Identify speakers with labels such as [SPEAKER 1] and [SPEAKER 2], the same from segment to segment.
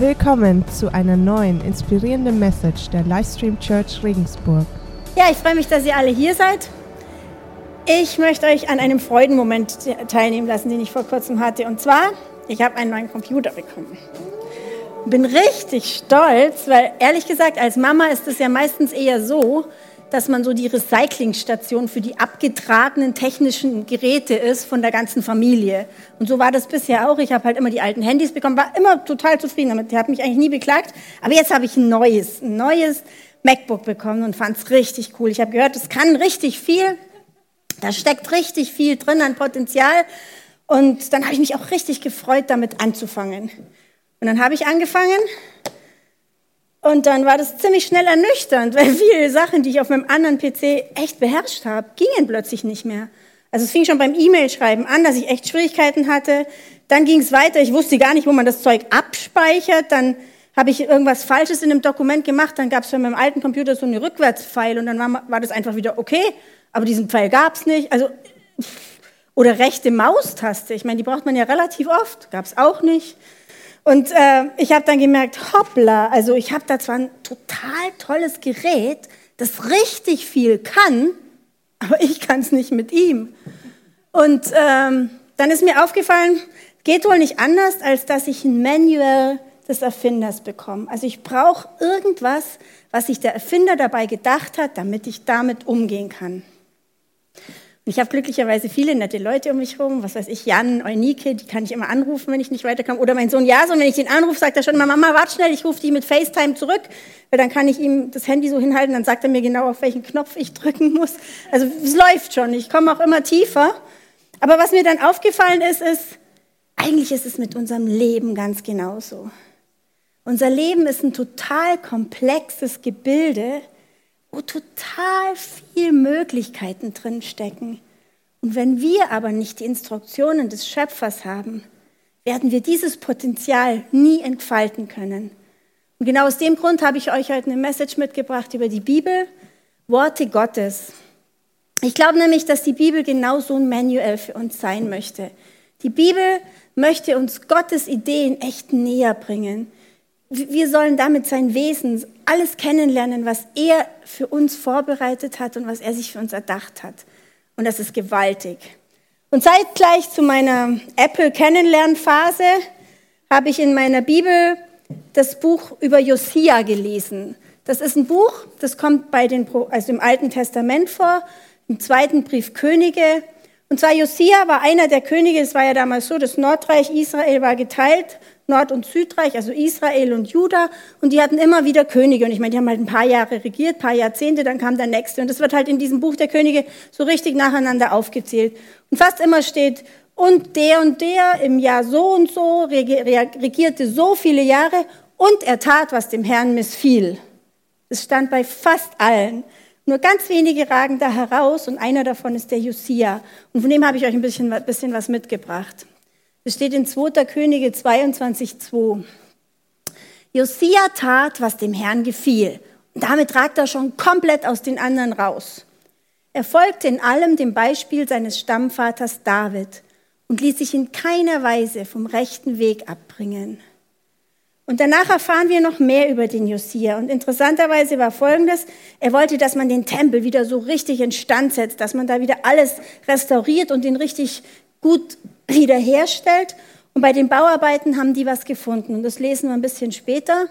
[SPEAKER 1] Willkommen zu einer neuen inspirierenden Message der Livestream Church Regensburg.
[SPEAKER 2] Ja, ich freue mich, dass ihr alle hier seid. Ich möchte euch an einem Freudenmoment teilnehmen lassen, den ich vor kurzem hatte. Und zwar, ich habe einen neuen Computer bekommen. Bin richtig stolz, weil ehrlich gesagt, als Mama ist es ja meistens eher so, dass man so die Recyclingstation für die abgetragenen technischen Geräte ist von der ganzen Familie. Und so war das bisher auch. Ich habe halt immer die alten Handys bekommen, war immer total zufrieden damit. Die hat mich eigentlich nie beklagt. Aber jetzt habe ich ein neues, ein neues MacBook bekommen und fand es richtig cool. Ich habe gehört, es kann richtig viel. Da steckt richtig viel drin an Potenzial. Und dann habe ich mich auch richtig gefreut, damit anzufangen. Und dann habe ich angefangen und dann war das ziemlich schnell ernüchternd, weil viele Sachen, die ich auf meinem anderen PC echt beherrscht habe, gingen plötzlich nicht mehr. Also es fing schon beim E-Mail-Schreiben an, dass ich echt Schwierigkeiten hatte. Dann ging es weiter, ich wusste gar nicht, wo man das Zeug abspeichert. Dann habe ich irgendwas Falsches in einem Dokument gemacht. Dann gab es für meinem alten Computer so eine Rückwärtspfeil und dann war, war das einfach wieder okay. Aber diesen Pfeil gab es nicht. Also oder rechte Maustaste. Ich meine, die braucht man ja relativ oft. Gab es auch nicht. Und äh, ich habe dann gemerkt, hoppla, also ich habe da zwar ein total tolles Gerät, das richtig viel kann, aber ich kann es nicht mit ihm. Und ähm, dann ist mir aufgefallen, geht wohl nicht anders, als dass ich ein Manual des Erfinders bekomme. Also ich brauche irgendwas, was sich der Erfinder dabei gedacht hat, damit ich damit umgehen kann. Ich habe glücklicherweise viele nette Leute um mich herum, was weiß ich, Jan, Eunike, die kann ich immer anrufen, wenn ich nicht weiterkomme. Oder mein Sohn Jason, wenn ich den anrufe, sagt er schon Mama, warte schnell, ich rufe dich mit FaceTime zurück, weil dann kann ich ihm das Handy so hinhalten, dann sagt er mir genau, auf welchen Knopf ich drücken muss. Also es läuft schon, ich komme auch immer tiefer. Aber was mir dann aufgefallen ist, ist, eigentlich ist es mit unserem Leben ganz genauso. Unser Leben ist ein total komplexes Gebilde, wo total viel Möglichkeiten drin stecken. Und wenn wir aber nicht die Instruktionen des Schöpfers haben, werden wir dieses Potenzial nie entfalten können. Und genau aus dem Grund habe ich euch heute eine Message mitgebracht über die Bibel, Worte Gottes. Ich glaube nämlich, dass die Bibel genau so ein Manual für uns sein möchte. Die Bibel möchte uns Gottes Ideen echt näher bringen. Wir sollen damit sein Wesen, alles kennenlernen, was er für uns vorbereitet hat und was er sich für uns erdacht hat. Und das ist gewaltig. Und zeitgleich zu meiner Apple-Kennenlernphase habe ich in meiner Bibel das Buch über Josia gelesen. Das ist ein Buch, das kommt bei den, also im Alten Testament vor, im zweiten Brief Könige. Und zwar Josia war einer der Könige, es war ja damals so, das Nordreich Israel war geteilt Nord- und Südreich, also Israel und Juda, und die hatten immer wieder Könige. Und ich meine, die haben halt ein paar Jahre regiert, ein paar Jahrzehnte, dann kam der nächste. Und das wird halt in diesem Buch der Könige so richtig nacheinander aufgezählt. Und fast immer steht, und der und der im Jahr so und so regierte so viele Jahre und er tat, was dem Herrn missfiel. Das stand bei fast allen. Nur ganz wenige ragen da heraus und einer davon ist der Josia. Und von dem habe ich euch ein bisschen, bisschen was mitgebracht. Es steht in 2. Könige 22,2. Josia tat, was dem Herrn gefiel. Und damit ragt er schon komplett aus den anderen raus. Er folgte in allem dem Beispiel seines Stammvaters David und ließ sich in keiner Weise vom rechten Weg abbringen. Und danach erfahren wir noch mehr über den Josia. Und interessanterweise war Folgendes, er wollte, dass man den Tempel wieder so richtig instand setzt, dass man da wieder alles restauriert und den richtig gut wiederherstellt. Und bei den Bauarbeiten haben die was gefunden. Und das lesen wir ein bisschen später.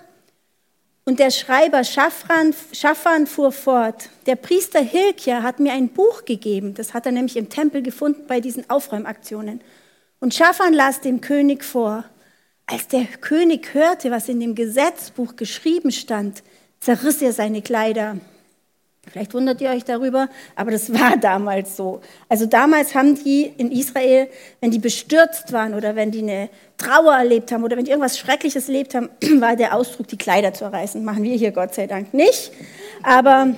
[SPEAKER 2] Und der Schreiber Schaffran, Schaffran fuhr fort. Der Priester Hilkia hat mir ein Buch gegeben. Das hat er nämlich im Tempel gefunden bei diesen Aufräumaktionen. Und Schaffran las dem König vor. Als der König hörte, was in dem Gesetzbuch geschrieben stand, zerriss er seine Kleider. Vielleicht wundert ihr euch darüber, aber das war damals so. Also damals haben die in Israel, wenn die bestürzt waren oder wenn die eine Trauer erlebt haben oder wenn die irgendwas Schreckliches erlebt haben, war der Ausdruck, die Kleider zu reißen. Machen wir hier Gott sei Dank nicht. Aber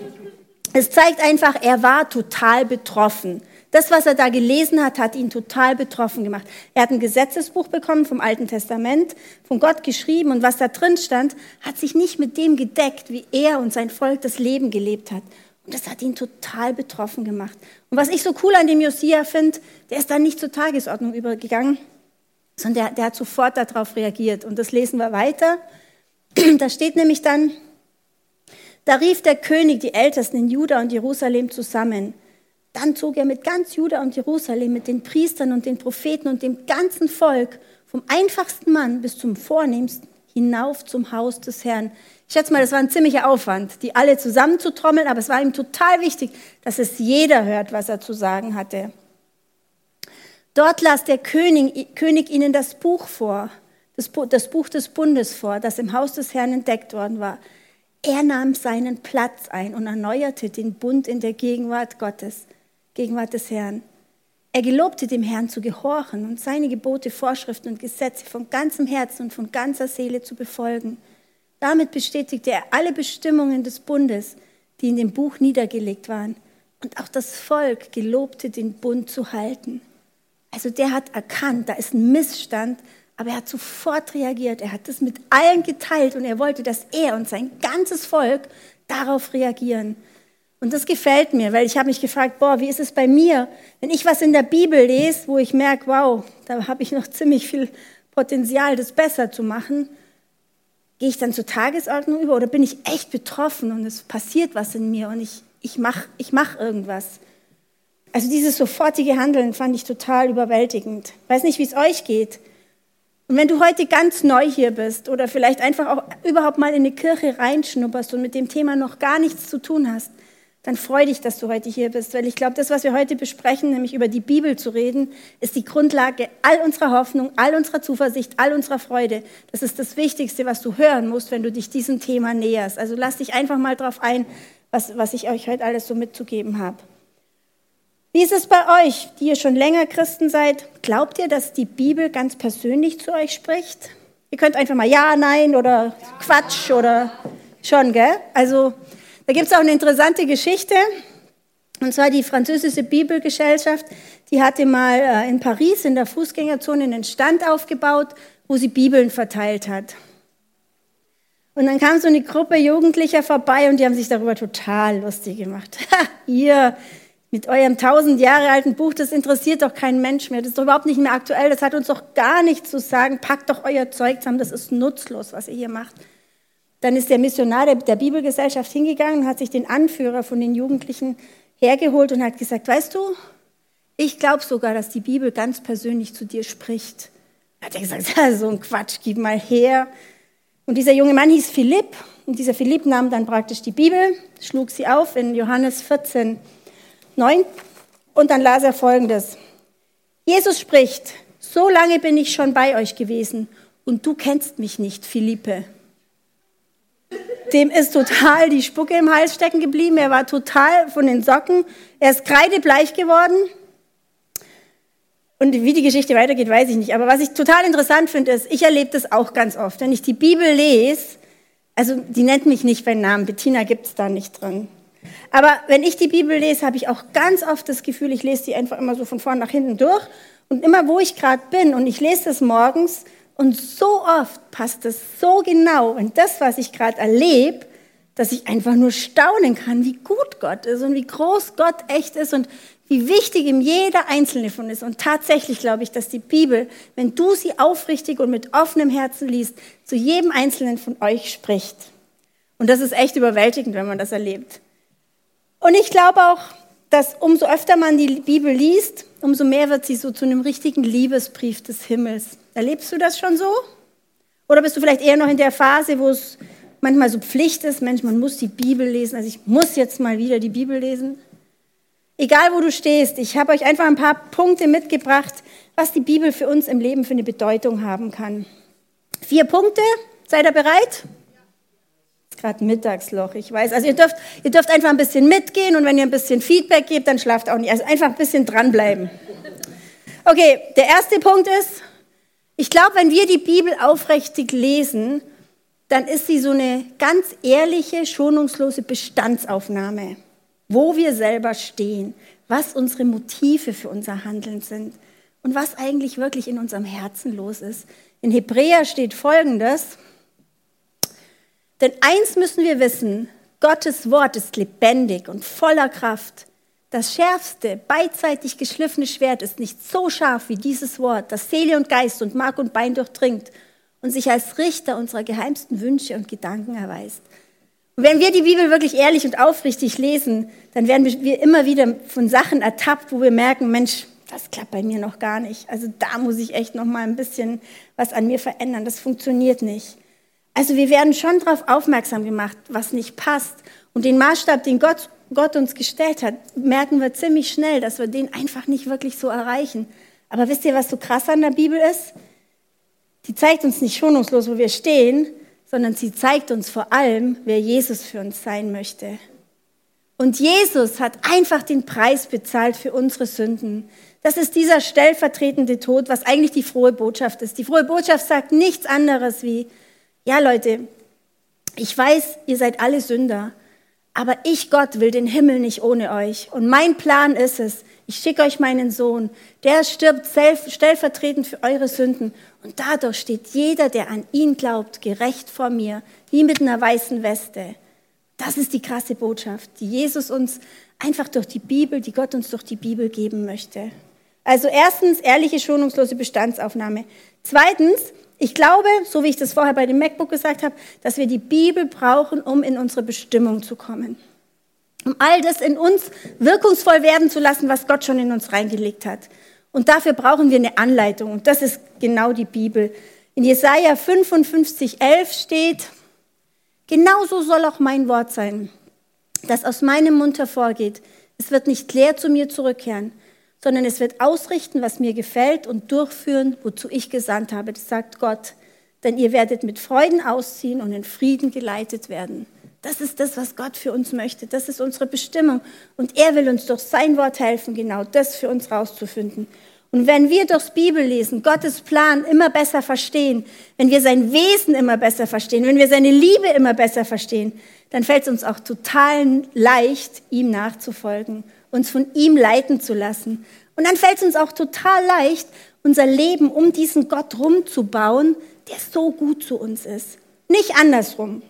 [SPEAKER 2] es zeigt einfach, er war total betroffen. Das, was er da gelesen hat, hat ihn total betroffen gemacht. Er hat ein Gesetzesbuch bekommen vom Alten Testament, von Gott geschrieben und was da drin stand, hat sich nicht mit dem gedeckt, wie er und sein Volk das Leben gelebt hat. Und das hat ihn total betroffen gemacht. Und was ich so cool an dem Josia finde, der ist da nicht zur Tagesordnung übergegangen, sondern der, der hat sofort darauf reagiert. Und das lesen wir weiter. Da steht nämlich dann, da rief der König die Ältesten in Juda und Jerusalem zusammen. Dann zog er mit ganz Juda und Jerusalem, mit den Priestern und den Propheten und dem ganzen Volk, vom einfachsten Mann bis zum vornehmsten, hinauf zum Haus des Herrn. Ich schätze mal, das war ein ziemlicher Aufwand, die alle zusammenzutrommeln, aber es war ihm total wichtig, dass es jeder hört, was er zu sagen hatte. Dort las der König, König ihnen das Buch vor, das, das Buch des Bundes vor, das im Haus des Herrn entdeckt worden war. Er nahm seinen Platz ein und erneuerte den Bund in der Gegenwart Gottes, Gegenwart des Herrn. Er gelobte dem Herrn zu gehorchen und seine Gebote, Vorschriften und Gesetze von ganzem Herzen und von ganzer Seele zu befolgen. Damit bestätigte er alle Bestimmungen des Bundes, die in dem Buch niedergelegt waren. Und auch das Volk gelobte, den Bund zu halten. Also der hat erkannt, da ist ein Missstand, aber er hat sofort reagiert. Er hat das mit allen geteilt und er wollte, dass er und sein ganzes Volk darauf reagieren. Und das gefällt mir, weil ich habe mich gefragt, boah, wie ist es bei mir, wenn ich was in der Bibel lese, wo ich merke, wow, da habe ich noch ziemlich viel Potenzial, das besser zu machen. Gehe ich dann zur Tagesordnung über oder bin ich echt betroffen und es passiert was in mir und ich, ich mache ich mach irgendwas? Also dieses sofortige Handeln fand ich total überwältigend. Weiß nicht, wie es euch geht. Und wenn du heute ganz neu hier bist oder vielleicht einfach auch überhaupt mal in eine Kirche reinschnupperst und mit dem Thema noch gar nichts zu tun hast, dann freu dich, dass du heute hier bist, weil ich glaube, das, was wir heute besprechen, nämlich über die Bibel zu reden, ist die Grundlage all unserer Hoffnung, all unserer Zuversicht, all unserer Freude. Das ist das Wichtigste, was du hören musst, wenn du dich diesem Thema näherst. Also lass dich einfach mal drauf ein, was, was ich euch heute alles so mitzugeben habe. Wie ist es bei euch, die ihr schon länger Christen seid? Glaubt ihr, dass die Bibel ganz persönlich zu euch spricht? Ihr könnt einfach mal Ja, Nein oder Quatsch oder schon, gell? Also da gibt es auch eine interessante Geschichte. Und zwar die französische Bibelgesellschaft, die hatte mal äh, in Paris in der Fußgängerzone einen Stand aufgebaut, wo sie Bibeln verteilt hat. Und dann kam so eine Gruppe Jugendlicher vorbei und die haben sich darüber total lustig gemacht. Ha, ihr, mit eurem tausend Jahre alten Buch, das interessiert doch keinen Mensch mehr. Das ist doch überhaupt nicht mehr aktuell. Das hat uns doch gar nichts zu sagen. Packt doch euer Zeug zusammen. Das ist nutzlos, was ihr hier macht. Dann ist der Missionar der, Bibelgesellschaft hingegangen und hat sich den Anführer von den Jugendlichen hergeholt und hat gesagt, weißt du, ich glaube sogar, dass die Bibel ganz persönlich zu dir spricht. Hat er gesagt, so ein Quatsch, gib mal her. Und dieser junge Mann hieß Philipp und dieser Philipp nahm dann praktisch die Bibel, schlug sie auf in Johannes 14, 9 und dann las er folgendes. Jesus spricht, so lange bin ich schon bei euch gewesen und du kennst mich nicht, Philippe. Dem ist total die Spucke im Hals stecken geblieben. Er war total von den Socken. Er ist kreidebleich geworden. Und wie die Geschichte weitergeht, weiß ich nicht. Aber was ich total interessant finde, ist, ich erlebe das auch ganz oft. Wenn ich die Bibel lese, also die nennt mich nicht beim Namen, Bettina gibt es da nicht drin. Aber wenn ich die Bibel lese, habe ich auch ganz oft das Gefühl, ich lese die einfach immer so von vorn nach hinten durch. Und immer wo ich gerade bin und ich lese das morgens und so oft passt es so genau in das, was ich gerade erlebe, dass ich einfach nur staunen kann, wie gut Gott ist und wie groß Gott echt ist und wie wichtig ihm jeder Einzelne von ist. Und tatsächlich glaube ich, dass die Bibel, wenn du sie aufrichtig und mit offenem Herzen liest, zu jedem Einzelnen von euch spricht. Und das ist echt überwältigend, wenn man das erlebt. Und ich glaube auch, dass umso öfter man die Bibel liest, umso mehr wird sie so zu einem richtigen Liebesbrief des Himmels. Erlebst du das schon so? Oder bist du vielleicht eher noch in der Phase, wo es manchmal so Pflicht ist, Mensch, man muss die Bibel lesen, also ich muss jetzt mal wieder die Bibel lesen? Egal, wo du stehst, ich habe euch einfach ein paar Punkte mitgebracht, was die Bibel für uns im Leben für eine Bedeutung haben kann. Vier Punkte, seid ihr bereit? Gerade Mittagsloch, ich weiß. Also ihr dürft, ihr dürft einfach ein bisschen mitgehen und wenn ihr ein bisschen Feedback gebt, dann schlaft auch nicht. Also einfach ein bisschen dranbleiben. Okay, der erste Punkt ist, ich glaube, wenn wir die Bibel aufrichtig lesen, dann ist sie so eine ganz ehrliche, schonungslose Bestandsaufnahme, wo wir selber stehen, was unsere Motive für unser Handeln sind und was eigentlich wirklich in unserem Herzen los ist. In Hebräer steht Folgendes, denn eins müssen wir wissen, Gottes Wort ist lebendig und voller Kraft. Das schärfste, beidseitig geschliffene Schwert ist nicht so scharf wie dieses Wort, das Seele und Geist und Mark und Bein durchdringt und sich als Richter unserer geheimsten Wünsche und Gedanken erweist. Und wenn wir die Bibel wirklich ehrlich und aufrichtig lesen, dann werden wir immer wieder von Sachen ertappt, wo wir merken, Mensch, das klappt bei mir noch gar nicht. Also da muss ich echt noch mal ein bisschen was an mir verändern. Das funktioniert nicht. Also wir werden schon darauf aufmerksam gemacht, was nicht passt. Und den Maßstab, den Gott Gott uns gestellt hat, merken wir ziemlich schnell, dass wir den einfach nicht wirklich so erreichen. Aber wisst ihr, was so krass an der Bibel ist? Die zeigt uns nicht schonungslos, wo wir stehen, sondern sie zeigt uns vor allem, wer Jesus für uns sein möchte. Und Jesus hat einfach den Preis bezahlt für unsere Sünden. Das ist dieser stellvertretende Tod, was eigentlich die frohe Botschaft ist. Die frohe Botschaft sagt nichts anderes wie, ja Leute, ich weiß, ihr seid alle Sünder, aber ich, Gott, will den Himmel nicht ohne euch. Und mein Plan ist es, ich schicke euch meinen Sohn, der stirbt stellvertretend für eure Sünden. Und dadurch steht jeder, der an ihn glaubt, gerecht vor mir, wie mit einer weißen Weste. Das ist die krasse Botschaft, die Jesus uns einfach durch die Bibel, die Gott uns durch die Bibel geben möchte. Also erstens ehrliche, schonungslose Bestandsaufnahme. Zweitens ich glaube, so wie ich das vorher bei dem MacBook gesagt habe, dass wir die Bibel brauchen, um in unsere Bestimmung zu kommen. Um all das in uns wirkungsvoll werden zu lassen, was Gott schon in uns reingelegt hat. Und dafür brauchen wir eine Anleitung. Und das ist genau die Bibel. In Jesaja 55, 11 steht, genauso soll auch mein Wort sein, das aus meinem Mund hervorgeht. Es wird nicht leer zu mir zurückkehren, sondern es wird ausrichten, was mir gefällt und durchführen, wozu ich gesandt habe. Das sagt Gott. Denn ihr werdet mit Freuden ausziehen und in Frieden geleitet werden. Das ist das, was Gott für uns möchte. Das ist unsere Bestimmung. Und er will uns durch sein Wort helfen, genau das für uns rauszufinden. Und wenn wir durchs Bibellesen Gottes Plan immer besser verstehen, wenn wir sein Wesen immer besser verstehen, wenn wir seine Liebe immer besser verstehen, dann fällt es uns auch total leicht, ihm nachzufolgen uns von ihm leiten zu lassen. Und dann fällt es uns auch total leicht, unser Leben um diesen Gott rumzubauen, der so gut zu uns ist. Nicht andersrum.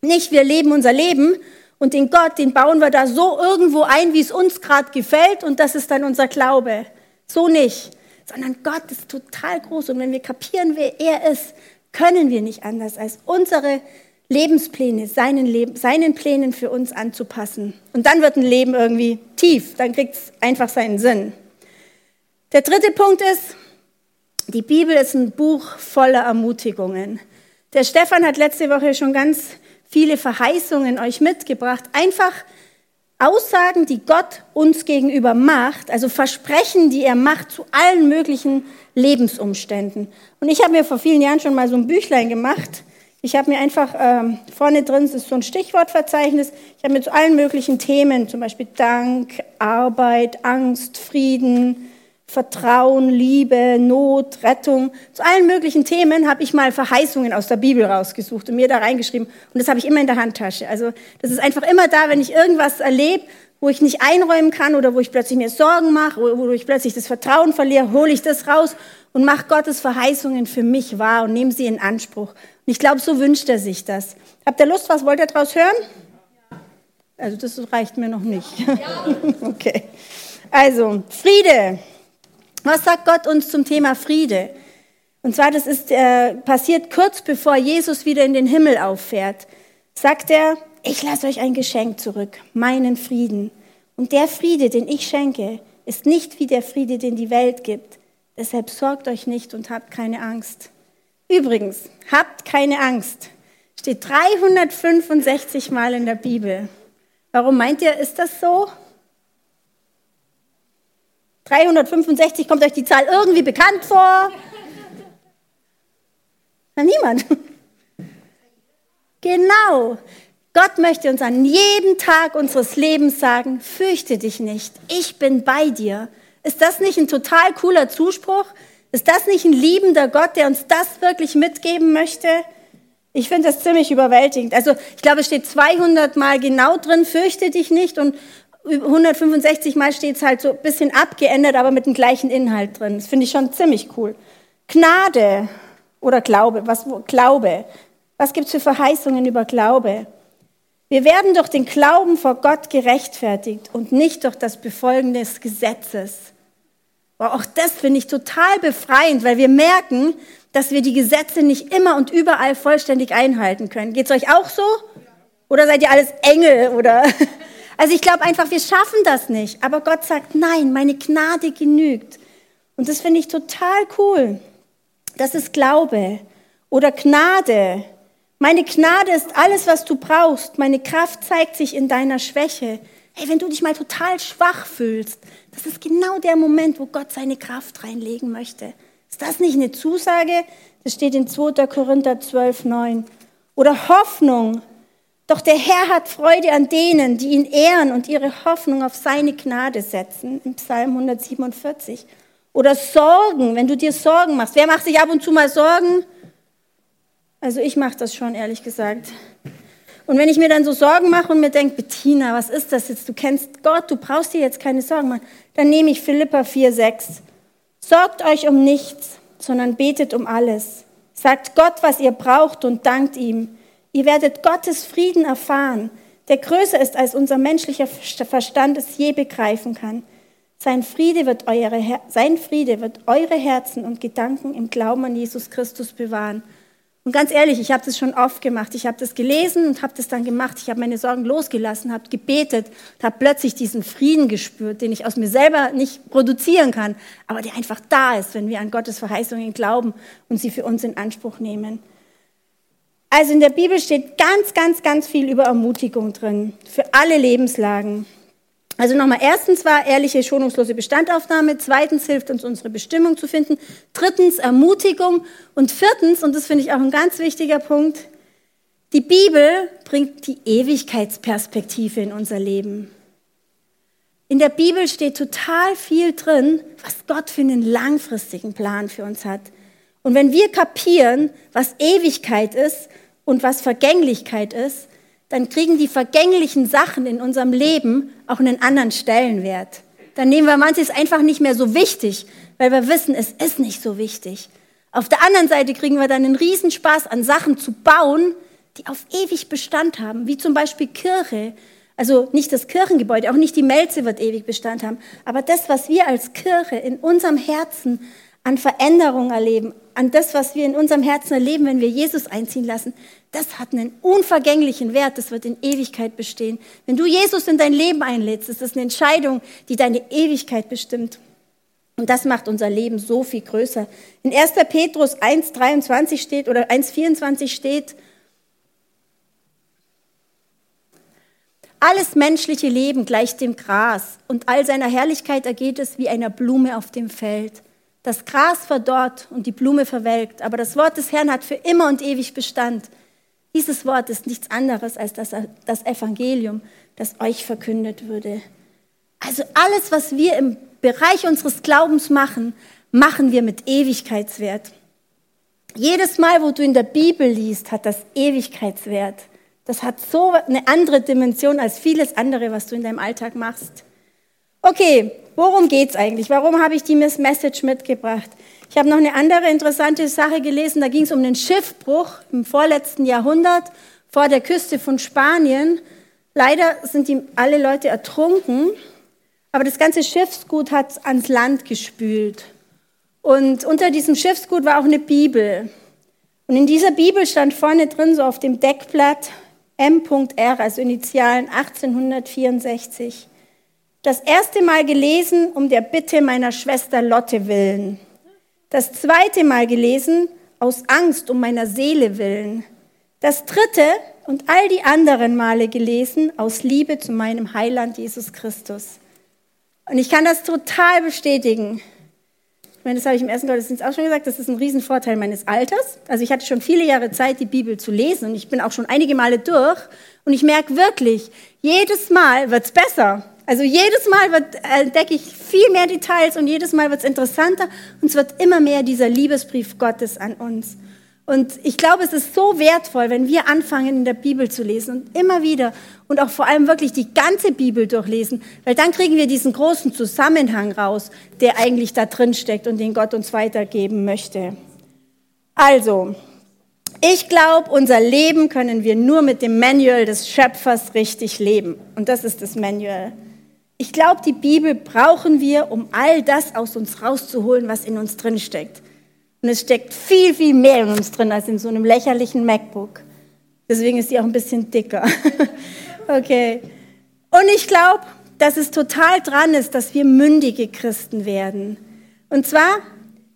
[SPEAKER 2] Nicht wir leben unser Leben und den Gott, den bauen wir da so irgendwo ein, wie es uns gerade gefällt und das ist dann unser Glaube. So nicht. Sondern Gott ist total groß und wenn wir kapieren, wer er ist, können wir nicht anders als unsere Lebenspläne, seinen, Leben, seinen Plänen für uns anzupassen. Und dann wird ein Leben irgendwie tief, dann kriegt es einfach seinen Sinn. Der dritte Punkt ist, die Bibel ist ein Buch voller Ermutigungen. Der Stefan hat letzte Woche schon ganz viele Verheißungen euch mitgebracht. Einfach Aussagen, die Gott uns gegenüber macht, also Versprechen, die er macht zu allen möglichen Lebensumständen. Und ich habe mir vor vielen Jahren schon mal so ein Büchlein gemacht ich habe mir einfach ähm, vorne drin ist so ein Stichwortverzeichnis. Ich habe mir zu allen möglichen Themen, zum Beispiel Dank, Arbeit, Angst, Frieden, Vertrauen, Liebe, Not, Rettung, zu allen möglichen Themen habe ich mal Verheißungen aus der Bibel rausgesucht und mir da reingeschrieben. Und das habe ich immer in der Handtasche. Also das ist einfach immer da, wenn ich irgendwas erlebe, wo ich nicht einräumen kann oder wo ich plötzlich mir Sorgen mache, wo ich plötzlich das Vertrauen verliere, hole ich das raus und mache Gottes Verheißungen für mich wahr und nehme sie in Anspruch. Und ich glaube, so wünscht er sich das. Habt ihr Lust, was wollt ihr daraus hören? Also das reicht mir noch nicht. okay. Also, Friede. Was sagt Gott uns zum Thema Friede? Und zwar, das ist äh, passiert kurz bevor Jesus wieder in den Himmel auffährt. Sagt er, ich lasse euch ein Geschenk zurück, meinen Frieden. Und der Friede, den ich schenke, ist nicht wie der Friede, den die Welt gibt. Deshalb sorgt euch nicht und habt keine Angst. Übrigens, habt keine Angst. Steht 365 Mal in der Bibel. Warum meint ihr, ist das so? 365 kommt euch die Zahl irgendwie bekannt vor? Na, niemand. Genau. Gott möchte uns an jedem Tag unseres Lebens sagen, fürchte dich nicht, ich bin bei dir. Ist das nicht ein total cooler Zuspruch? Ist das nicht ein liebender Gott, der uns das wirklich mitgeben möchte? Ich finde das ziemlich überwältigend. Also ich glaube, es steht 200 Mal genau drin, fürchte dich nicht und 165 Mal steht es halt so ein bisschen abgeändert, aber mit dem gleichen Inhalt drin. Das finde ich schon ziemlich cool. Gnade oder Glaube, was Glaube? Was gibt es für Verheißungen über Glaube? Wir werden durch den Glauben vor Gott gerechtfertigt und nicht durch das Befolgen des Gesetzes. Aber auch das finde ich total befreiend, weil wir merken, dass wir die Gesetze nicht immer und überall vollständig einhalten können. Geht es euch auch so? Oder seid ihr alles Engel? Oder? Also ich glaube einfach, wir schaffen das nicht. Aber Gott sagt, nein, meine Gnade genügt. Und das finde ich total cool. Das ist Glaube oder Gnade. Meine Gnade ist alles, was du brauchst. Meine Kraft zeigt sich in deiner Schwäche. Hey, wenn du dich mal total schwach fühlst, das ist genau der Moment, wo Gott seine Kraft reinlegen möchte. Ist das nicht eine Zusage? Das steht in 2. Korinther 12, 9. Oder Hoffnung. Doch der Herr hat Freude an denen, die ihn ehren und ihre Hoffnung auf seine Gnade setzen, im Psalm 147. Oder Sorgen, wenn du dir Sorgen machst. Wer macht sich ab und zu mal Sorgen? Also ich mache das schon, ehrlich gesagt. Und wenn ich mir dann so Sorgen mache und mir denke, Bettina, was ist das jetzt? Du kennst Gott, du brauchst dir jetzt keine Sorgen machen. Dann nehme ich Philippa 4,6. Sorgt euch um nichts, sondern betet um alles. Sagt Gott, was ihr braucht und dankt ihm. Ihr werdet Gottes Frieden erfahren, der größer ist, als unser menschlicher Verstand es je begreifen kann. Sein Friede, wird eure, sein Friede wird eure Herzen und Gedanken im Glauben an Jesus Christus bewahren. Und ganz ehrlich, ich habe das schon oft gemacht. Ich habe das gelesen und habe das dann gemacht. Ich habe meine Sorgen losgelassen, habe gebetet, habe plötzlich diesen Frieden gespürt, den ich aus mir selber nicht produzieren kann, aber der einfach da ist, wenn wir an Gottes Verheißungen glauben und sie für uns in Anspruch nehmen. Also in der Bibel steht ganz, ganz, ganz viel über Ermutigung drin, für alle Lebenslagen. Also nochmal, erstens war ehrliche, schonungslose Bestandaufnahme, zweitens hilft uns unsere Bestimmung zu finden, drittens Ermutigung und viertens, und das finde ich auch ein ganz wichtiger Punkt, die Bibel bringt die Ewigkeitsperspektive in unser Leben. In der Bibel steht total viel drin, was Gott für einen langfristigen Plan für uns hat. Und wenn wir kapieren, was Ewigkeit ist und was Vergänglichkeit ist, dann kriegen die vergänglichen Sachen in unserem Leben auch einen anderen Stellenwert. Dann nehmen wir manches einfach nicht mehr so wichtig, weil wir wissen, es ist nicht so wichtig. Auf der anderen Seite kriegen wir dann einen Riesenspaß an Sachen zu bauen, die auf ewig Bestand haben, wie zum Beispiel Kirche. Also nicht das Kirchengebäude, auch nicht die Melze wird ewig Bestand haben, aber das, was wir als Kirche in unserem Herzen an Veränderung erleben, an das, was wir in unserem Herzen erleben, wenn wir Jesus einziehen lassen, das hat einen unvergänglichen Wert, das wird in Ewigkeit bestehen. Wenn du Jesus in dein Leben einlädst, ist das eine Entscheidung, die deine Ewigkeit bestimmt. Und das macht unser Leben so viel größer. In 1. Petrus 1,23 steht oder 1,24 steht, alles menschliche Leben gleicht dem Gras und all seiner Herrlichkeit ergeht es wie einer Blume auf dem Feld. Das Gras verdorrt und die Blume verwelkt, aber das Wort des Herrn hat für immer und ewig Bestand. Dieses Wort ist nichts anderes als das, das Evangelium, das euch verkündet würde. Also alles, was wir im Bereich unseres Glaubens machen, machen wir mit Ewigkeitswert. Jedes Mal, wo du in der Bibel liest, hat das Ewigkeitswert. Das hat so eine andere Dimension als vieles andere, was du in deinem Alltag machst. Okay, worum geht's eigentlich? Warum habe ich die Message mitgebracht? Ich habe noch eine andere interessante Sache gelesen. Da ging es um den Schiffbruch im vorletzten Jahrhundert vor der Küste von Spanien. Leider sind die, alle Leute ertrunken, aber das ganze Schiffsgut hat ans Land gespült. Und unter diesem Schiffsgut war auch eine Bibel. Und in dieser Bibel stand vorne drin, so auf dem Deckblatt, M.R., also Initialen 1864 das erste Mal gelesen um der Bitte meiner Schwester Lotte willen. Das zweite Mal gelesen aus Angst um meiner Seele willen. Das dritte und all die anderen Male gelesen aus Liebe zu meinem Heiland Jesus Christus. Und ich kann das total bestätigen. Ich meine, das habe ich im ersten Gottesdienst auch schon gesagt, das ist ein Riesenvorteil meines Alters. Also ich hatte schon viele Jahre Zeit, die Bibel zu lesen und ich bin auch schon einige Male durch und ich merke wirklich, jedes Mal wird es besser. Also jedes Mal wird, entdecke ich viel mehr Details und jedes Mal wird es interessanter und es wird immer mehr dieser Liebesbrief Gottes an uns. Und ich glaube, es ist so wertvoll, wenn wir anfangen, in der Bibel zu lesen und immer wieder und auch vor allem wirklich die ganze Bibel durchlesen, weil dann kriegen wir diesen großen Zusammenhang raus, der eigentlich da drin steckt und den Gott uns weitergeben möchte. Also, Ich glaube, unser Leben können wir nur mit dem Manual des Schöpfers richtig leben. Und das ist das Manual. Ich glaube, die Bibel brauchen wir, um all das aus uns rauszuholen, was in uns drin steckt. Und es steckt viel, viel mehr in uns drin als in so einem lächerlichen MacBook. Deswegen ist die auch ein bisschen dicker. okay. Und ich glaube, dass es total dran ist, dass wir mündige Christen werden. Und zwar,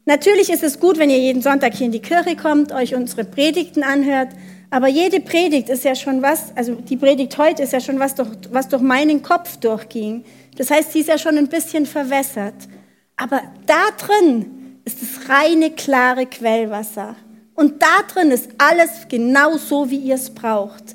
[SPEAKER 2] natürlich ist es gut, wenn ihr jeden Sonntag hier in die Kirche kommt, euch unsere Predigten anhört, aber jede Predigt ist ja schon was, also die Predigt heute ist ja schon was, durch, was durch meinen Kopf durchging. Das heißt, sie ist ja schon ein bisschen verwässert. Aber da drin ist das reine, klare Quellwasser. Und da drin ist alles genau so, wie ihr es braucht.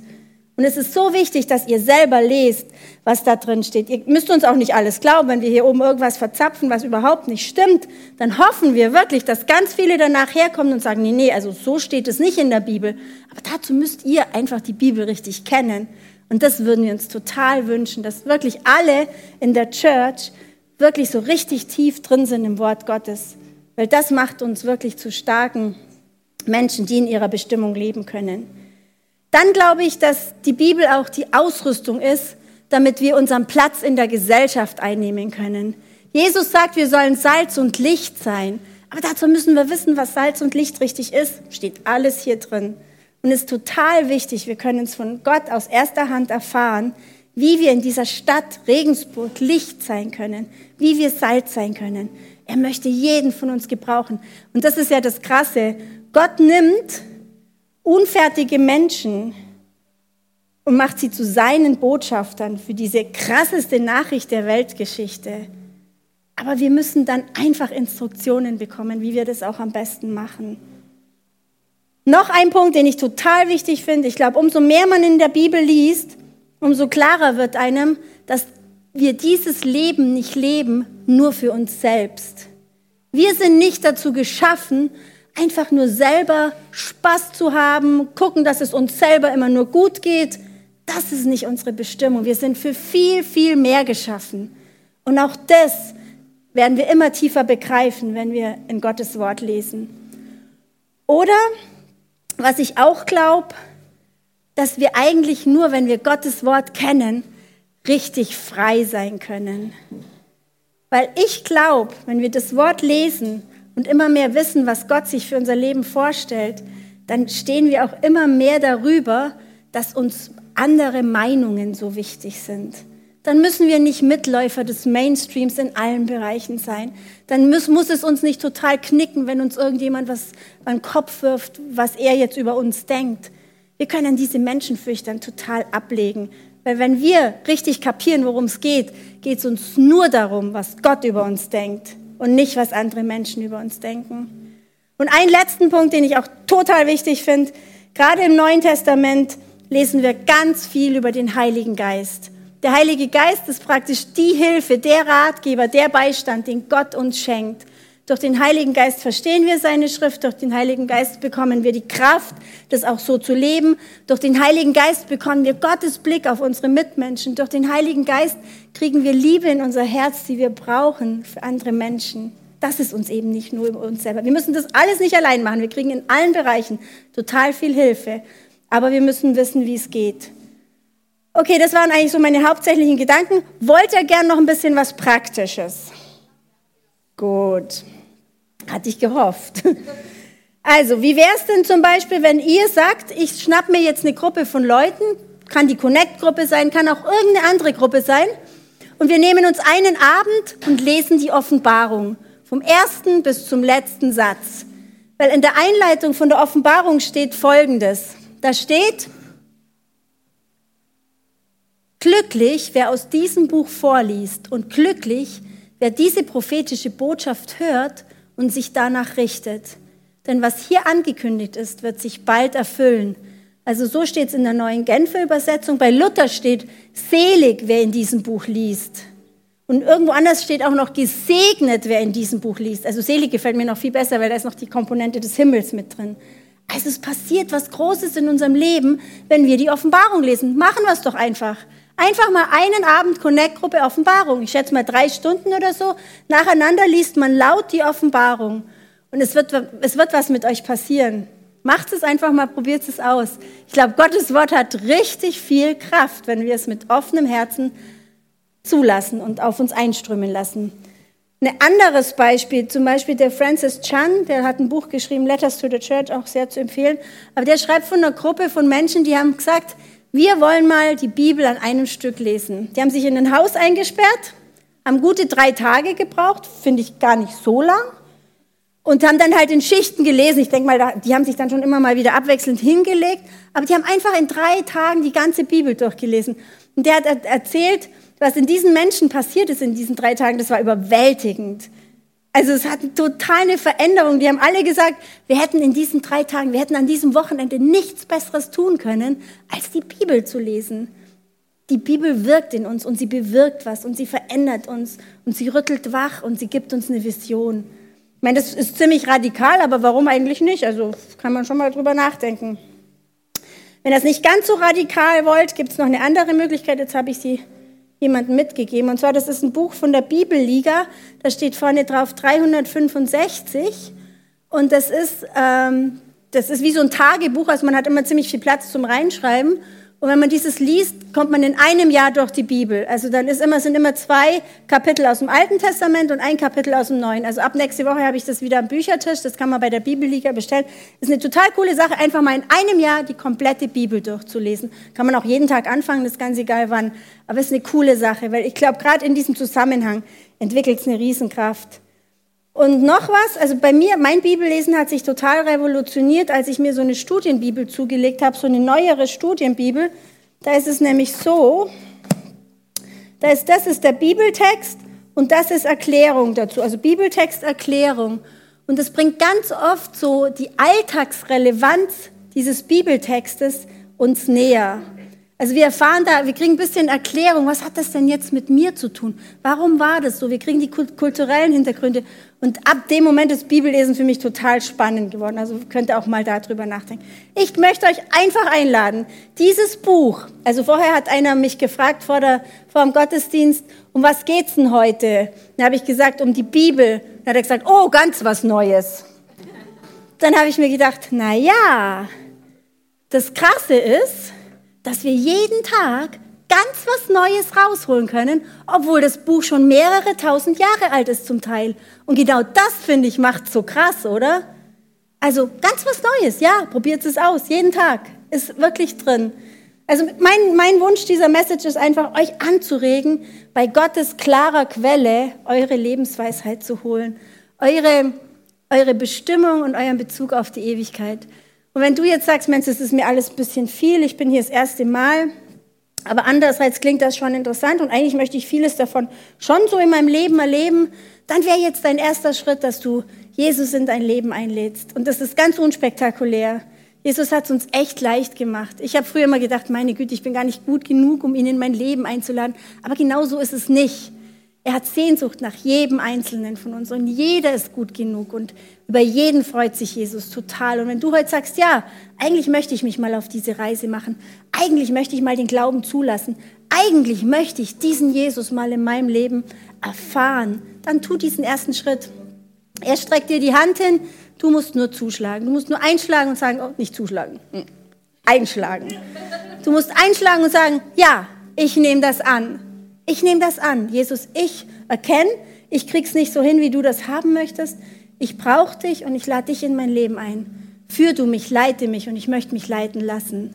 [SPEAKER 2] Und es ist so wichtig, dass ihr selber lest, was da drin steht. Ihr müsst uns auch nicht alles glauben, wenn wir hier oben irgendwas verzapfen, was überhaupt nicht stimmt. Dann hoffen wir wirklich, dass ganz viele danach herkommen und sagen, nee, nee, also so steht es nicht in der Bibel. Aber dazu müsst ihr einfach die Bibel richtig kennen. Und das würden wir uns total wünschen, dass wirklich alle in der Church wirklich so richtig tief drin sind im Wort Gottes. Weil das macht uns wirklich zu starken Menschen, die in ihrer Bestimmung leben können. Dann glaube ich, dass die Bibel auch die Ausrüstung ist, damit wir unseren Platz in der Gesellschaft einnehmen können. Jesus sagt, wir sollen Salz und Licht sein. Aber dazu müssen wir wissen, was Salz und Licht richtig ist. Steht alles hier drin. Und es ist total wichtig, wir können es von Gott aus erster Hand erfahren, wie wir in dieser Stadt Regensburg Licht sein können, wie wir Salz sein können. Er möchte jeden von uns gebrauchen. Und das ist ja das Krasse. Gott nimmt unfertige Menschen und macht sie zu seinen Botschaftern für diese krasseste Nachricht der Weltgeschichte. Aber wir müssen dann einfach Instruktionen bekommen, wie wir das auch am besten machen. Noch ein Punkt, den ich total wichtig finde. Ich glaube, umso mehr man in der Bibel liest, umso klarer wird einem, dass wir dieses Leben nicht leben nur für uns selbst. Wir sind nicht dazu geschaffen, einfach nur selber Spaß zu haben, gucken, dass es uns selber immer nur gut geht, das ist nicht unsere Bestimmung. Wir sind für viel, viel mehr geschaffen. Und auch das werden wir immer tiefer begreifen, wenn wir in Gottes Wort lesen. Oder, was ich auch glaube, dass wir eigentlich nur, wenn wir Gottes Wort kennen, richtig frei sein können. Weil ich glaube, wenn wir das Wort lesen und immer mehr wissen, was Gott sich für unser Leben vorstellt, dann stehen wir auch immer mehr darüber, dass uns andere Meinungen so wichtig sind. Dann müssen wir nicht Mitläufer des Mainstreams in allen Bereichen sein. Dann muss, muss es uns nicht total knicken, wenn uns irgendjemand was an den Kopf wirft, was er jetzt über uns denkt. Wir können diese Menschenfürchtern total ablegen. Weil wenn wir richtig kapieren, worum es geht, geht es uns nur darum, was Gott über uns denkt und nicht, was andere Menschen über uns denken. Und einen letzten Punkt, den ich auch total wichtig finde, gerade im Neuen Testament lesen wir ganz viel über den Heiligen Geist. Der Heilige Geist ist praktisch die Hilfe, der Ratgeber, der Beistand, den Gott uns schenkt. Durch den Heiligen Geist verstehen wir seine Schrift, durch den Heiligen Geist bekommen wir die Kraft, das auch so zu leben. Durch den Heiligen Geist bekommen wir Gottes Blick auf unsere Mitmenschen. Durch den Heiligen Geist kriegen wir Liebe in unser Herz, die wir brauchen für andere Menschen. Das ist uns eben nicht nur über uns selber. Wir müssen das alles nicht allein machen. Wir kriegen in allen Bereichen total viel Hilfe. Aber wir müssen wissen, wie es geht. Okay, das waren eigentlich so meine hauptsächlichen Gedanken. Wollt ihr gern noch ein bisschen was Praktisches? Gut. Hatte ich gehofft. Also, wie wäre es denn zum Beispiel, wenn ihr sagt, ich schnapp mir jetzt eine Gruppe von Leuten, kann die Connect-Gruppe sein, kann auch irgendeine andere Gruppe sein, und wir nehmen uns einen Abend und lesen die Offenbarung vom ersten bis zum letzten Satz. Weil in der Einleitung von der Offenbarung steht Folgendes. Da steht, glücklich, wer aus diesem Buch vorliest und glücklich, wer diese prophetische Botschaft hört und sich danach richtet. Denn was hier angekündigt ist, wird sich bald erfüllen. Also so steht es in der neuen Genfer Übersetzung. Bei Luther steht, selig, wer in diesem Buch liest. Und irgendwo anders steht auch noch gesegnet, wer in diesem Buch liest. Also selig gefällt mir noch viel besser, weil da ist noch die Komponente des Himmels mit drin. Also es passiert was Großes in unserem Leben, wenn wir die Offenbarung lesen. Machen wir es doch einfach. Einfach mal einen Abend Connect-Gruppe Offenbarung. Ich schätze mal drei Stunden oder so. Nacheinander liest man laut die Offenbarung. Und es wird, es wird was mit euch passieren. Macht es einfach mal, probiert es aus. Ich glaube, Gottes Wort hat richtig viel Kraft, wenn wir es mit offenem Herzen zulassen und auf uns einströmen lassen. Ein anderes Beispiel, zum Beispiel der Francis Chan, der hat ein Buch geschrieben, Letters to the Church, auch sehr zu empfehlen. Aber der schreibt von einer Gruppe von Menschen, die haben gesagt, wir wollen mal die Bibel an einem Stück lesen. Die haben sich in ein Haus eingesperrt, haben gute drei Tage gebraucht, finde ich gar nicht so lang, und haben dann halt in Schichten gelesen. Ich denke mal, die haben sich dann schon immer mal wieder abwechselnd hingelegt, aber die haben einfach in drei Tagen die ganze Bibel durchgelesen. Und der hat erzählt, was in diesen Menschen passiert ist in diesen drei Tagen, das war überwältigend. Also es hat total eine Veränderung. Die haben alle gesagt, wir hätten in diesen drei Tagen, wir hätten an diesem Wochenende nichts Besseres tun können, als die Bibel zu lesen. Die Bibel wirkt in uns und sie bewirkt was und sie verändert uns und sie rüttelt wach und sie gibt uns eine Vision. Ich meine, das ist ziemlich radikal, aber warum eigentlich nicht? Also kann man schon mal drüber nachdenken. Wenn ihr das nicht ganz so radikal wollt, gibt es noch eine andere Möglichkeit. Jetzt habe ich sie jemandem mitgegeben. Und zwar, das ist ein Buch von der Bibelliga. Da steht vorne drauf 365. Und das ist, ähm, das ist wie so ein Tagebuch. Also man hat immer ziemlich viel Platz zum Reinschreiben. Und wenn man dieses liest, kommt man in einem Jahr durch die Bibel. Also dann ist immer, sind immer zwei Kapitel aus dem Alten Testament und ein Kapitel aus dem Neuen. Also ab nächste Woche habe ich das wieder am Büchertisch. Das kann man bei der Bibelliga bestellen. Ist eine total coole Sache, einfach mal in einem Jahr die komplette Bibel durchzulesen. Kann man auch jeden Tag anfangen, das ist ganz egal wann. Aber es ist eine coole Sache, weil ich glaube, gerade in diesem Zusammenhang entwickelt es eine Riesenkraft. Und noch was, also bei mir, mein Bibellesen hat sich total revolutioniert, als ich mir so eine Studienbibel zugelegt habe, so eine neuere Studienbibel. Da ist es nämlich so, da ist, das ist der Bibeltext und das ist Erklärung dazu, also Bibeltext, Erklärung. Und das bringt ganz oft so die Alltagsrelevanz dieses Bibeltextes uns näher. Also wir erfahren da, wir kriegen ein bisschen Erklärung, was hat das denn jetzt mit mir zu tun? Warum war das so? Wir kriegen die kulturellen Hintergründe. Und ab dem Moment ist Bibellesen für mich total spannend geworden. Also könnt ihr auch mal darüber nachdenken. Ich möchte euch einfach einladen, dieses Buch, also vorher hat einer mich gefragt vor, der, vor dem Gottesdienst, um was geht's denn heute? Dann habe ich gesagt, um die Bibel. Dann hat er gesagt, oh, ganz was Neues. Dann habe ich mir gedacht, na ja, das Krasse ist, dass wir jeden Tag ganz was Neues rausholen können, obwohl das Buch schon mehrere tausend Jahre alt ist zum Teil. Und genau das, finde ich, macht so krass, oder? Also ganz was Neues, ja, probiert es aus, jeden Tag, ist wirklich drin. Also mein, mein Wunsch dieser Message ist einfach, euch anzuregen, bei Gottes klarer Quelle eure Lebensweisheit zu holen, eure, eure Bestimmung und euren Bezug auf die Ewigkeit. Und wenn du jetzt sagst, Mensch, das ist mir alles ein bisschen viel, ich bin hier das erste Mal, aber andererseits klingt das schon interessant und eigentlich möchte ich vieles davon schon so in meinem Leben erleben, dann wäre jetzt dein erster Schritt, dass du Jesus in dein Leben einlädst. Und das ist ganz unspektakulär. Jesus hat es uns echt leicht gemacht. Ich habe früher immer gedacht, meine Güte, ich bin gar nicht gut genug, um ihn in mein Leben einzuladen. Aber genau so ist es nicht. Er hat Sehnsucht nach jedem Einzelnen von uns und jeder ist gut genug und über jeden freut sich Jesus total. Und wenn du heute sagst, ja, eigentlich möchte ich mich mal auf diese Reise machen, eigentlich möchte ich mal den Glauben zulassen, eigentlich möchte ich diesen Jesus mal in meinem Leben erfahren, dann tu diesen ersten Schritt. Er streckt dir die Hand hin, du musst nur zuschlagen. Du musst nur einschlagen und sagen, oh, nicht zuschlagen, hm, einschlagen. Du musst einschlagen und sagen, ja, ich nehme das an. Ich nehme das an. Jesus, ich erkenne, ich krieg's nicht so hin, wie du das haben möchtest. Ich brauche dich und ich lade dich in mein Leben ein. Führ du mich, leite mich und ich möchte mich leiten lassen.